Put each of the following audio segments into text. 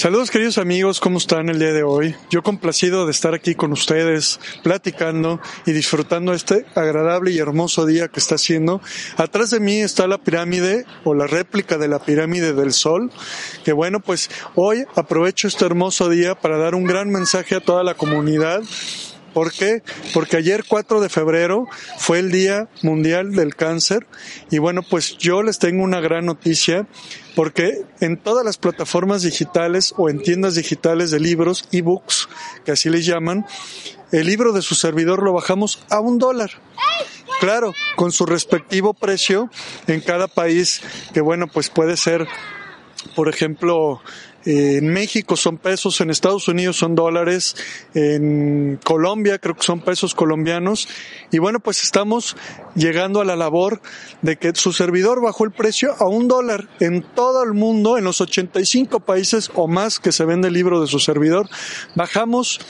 Saludos queridos amigos, ¿cómo están el día de hoy? Yo complacido de estar aquí con ustedes, platicando y disfrutando este agradable y hermoso día que está haciendo. Atrás de mí está la pirámide o la réplica de la pirámide del Sol, que bueno, pues hoy aprovecho este hermoso día para dar un gran mensaje a toda la comunidad ¿Por qué? Porque ayer 4 de febrero fue el Día Mundial del Cáncer y bueno, pues yo les tengo una gran noticia porque en todas las plataformas digitales o en tiendas digitales de libros, ebooks, que así les llaman, el libro de su servidor lo bajamos a un dólar. Claro, con su respectivo precio en cada país, que bueno, pues puede ser, por ejemplo, en México son pesos, en Estados Unidos son dólares, en Colombia creo que son pesos colombianos. Y bueno, pues estamos llegando a la labor de que su servidor bajó el precio a un dólar en todo el mundo, en los 85 países o más que se vende el libro de su servidor. Bajamos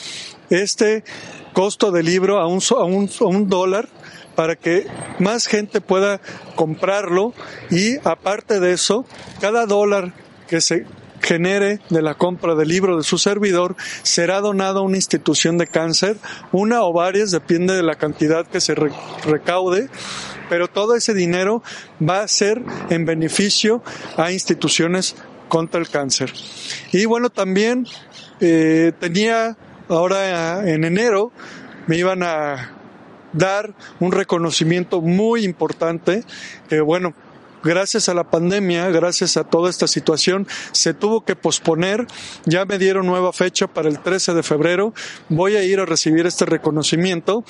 este costo del libro a un, a un, a un dólar para que más gente pueda comprarlo y aparte de eso, cada dólar que se genere de la compra del libro de su servidor será donado a una institución de cáncer, una o varias, depende de la cantidad que se recaude, pero todo ese dinero va a ser en beneficio a instituciones contra el cáncer. Y bueno, también eh, tenía ahora en enero, me iban a dar un reconocimiento muy importante, que bueno, gracias a la pandemia, gracias a toda esta situación, se tuvo que posponer. Ya me dieron nueva fecha para el 13 de febrero. Voy a ir a recibir este reconocimiento.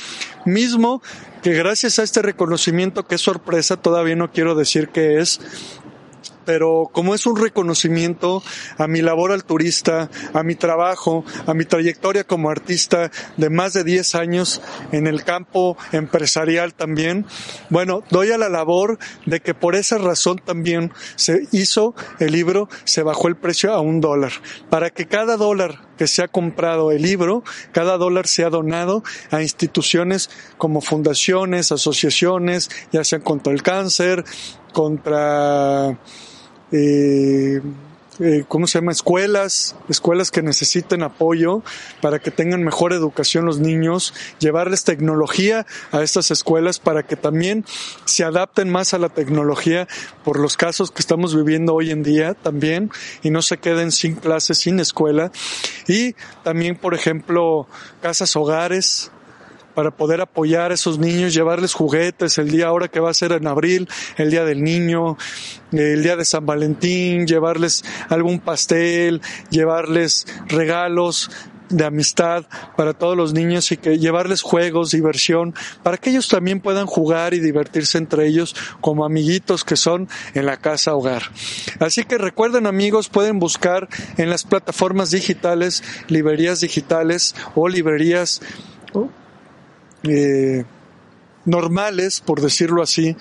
Mismo que gracias a este reconocimiento, que es sorpresa, todavía no quiero decir qué es, pero como es un reconocimiento a mi labor al turista, a mi trabajo, a mi trayectoria como artista de más de 10 años en el campo empresarial también, bueno, doy a la labor de que por esa razón también se hizo el libro, se bajó el precio a un dólar, para que cada dólar que se ha comprado el libro, cada dólar se ha donado a instituciones como fundaciones, asociaciones, ya sean contra el cáncer, contra eh, eh, ¿cómo se llama? Escuelas, escuelas que necesiten apoyo para que tengan mejor educación los niños, llevarles tecnología a estas escuelas para que también se adapten más a la tecnología por los casos que estamos viviendo hoy en día también y no se queden sin clases, sin escuela. Y también, por ejemplo, casas hogares, para poder apoyar a esos niños, llevarles juguetes el día ahora que va a ser en abril, el día del niño, el día de San Valentín, llevarles algún pastel, llevarles regalos de amistad para todos los niños y que llevarles juegos, diversión, para que ellos también puedan jugar y divertirse entre ellos como amiguitos que son en la casa hogar. Así que recuerden amigos, pueden buscar en las plataformas digitales, librerías digitales o librerías eh, normales, por decirlo así,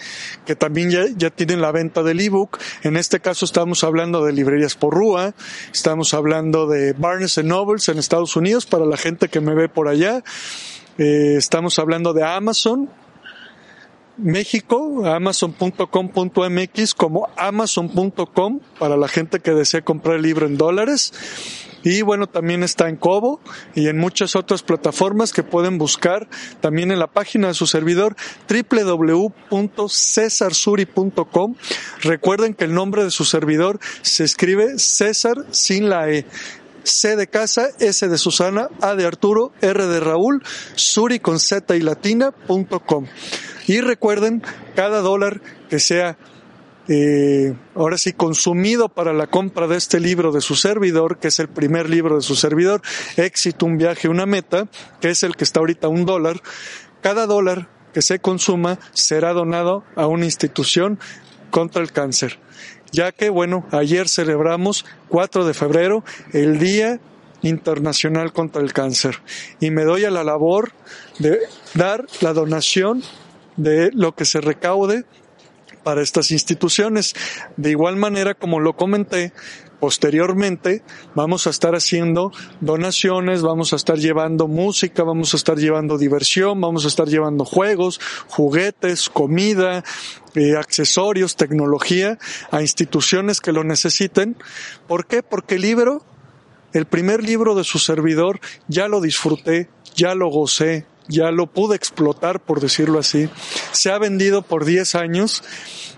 que también ya, ya tienen la venta del ebook. En este caso estamos hablando de librerías por Rúa, estamos hablando de Barnes Nobles en Estados Unidos para la gente que me ve por allá. Eh, estamos hablando de Amazon, México, amazon.com.mx como amazon.com para la gente que desea comprar el libro en dólares. Y bueno, también está en Kobo y en muchas otras plataformas que pueden buscar también en la página de su servidor www.cesarsuri.com. Recuerden que el nombre de su servidor se escribe César sin la E. C de casa, S de Susana, A de Arturo, R de Raúl, Suri con Z y latina.com. Y recuerden, cada dólar que sea eh, ahora sí consumido para la compra de este libro de su servidor, que es el primer libro de su servidor, Éxito, un viaje, una meta, que es el que está ahorita un dólar. Cada dólar que se consuma será donado a una institución contra el cáncer. Ya que, bueno, ayer celebramos 4 de febrero el Día Internacional contra el Cáncer y me doy a la labor de dar la donación de lo que se recaude para estas instituciones. De igual manera, como lo comenté, posteriormente vamos a estar haciendo donaciones, vamos a estar llevando música, vamos a estar llevando diversión, vamos a estar llevando juegos, juguetes, comida, eh, accesorios, tecnología a instituciones que lo necesiten. ¿Por qué? Porque el libro, el primer libro de su servidor, ya lo disfruté, ya lo gocé, ya lo pude explotar, por decirlo así. Se ha vendido por 10 años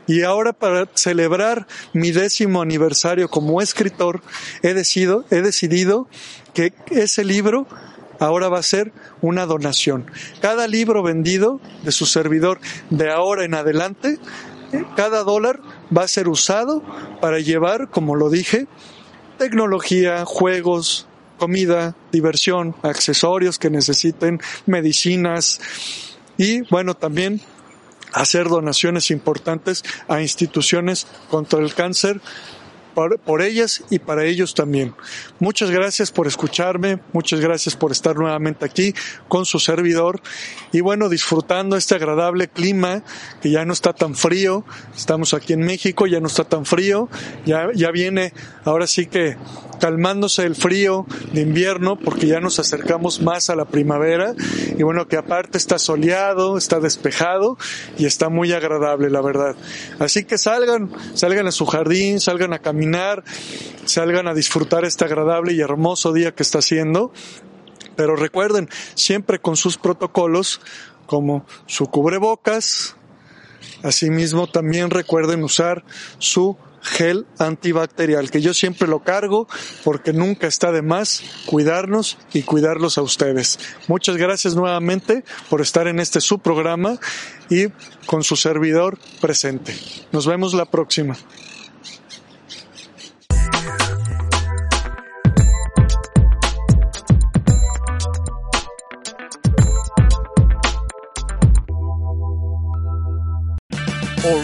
y ahora para celebrar mi décimo aniversario como escritor, he decidido, he decidido que ese libro ahora va a ser una donación. Cada libro vendido de su servidor de ahora en adelante, cada dólar va a ser usado para llevar, como lo dije, tecnología, juegos, comida, diversión, accesorios que necesiten, medicinas y bueno, también hacer donaciones importantes a instituciones contra el cáncer por, ellas y para ellos también. Muchas gracias por escucharme, muchas gracias por estar nuevamente aquí con su servidor y bueno, disfrutando este agradable clima que ya no está tan frío, estamos aquí en México, ya no está tan frío, ya, ya viene ahora sí que calmándose el frío de invierno porque ya nos acercamos más a la primavera y bueno que aparte está soleado, está despejado y está muy agradable la verdad. Así que salgan, salgan a su jardín, salgan a caminar, salgan a disfrutar este agradable y hermoso día que está haciendo. Pero recuerden, siempre con sus protocolos como su cubrebocas, asimismo también recuerden usar su gel antibacterial, que yo siempre lo cargo porque nunca está de más cuidarnos y cuidarlos a ustedes. Muchas gracias nuevamente por estar en este su programa y con su servidor presente. Nos vemos la próxima.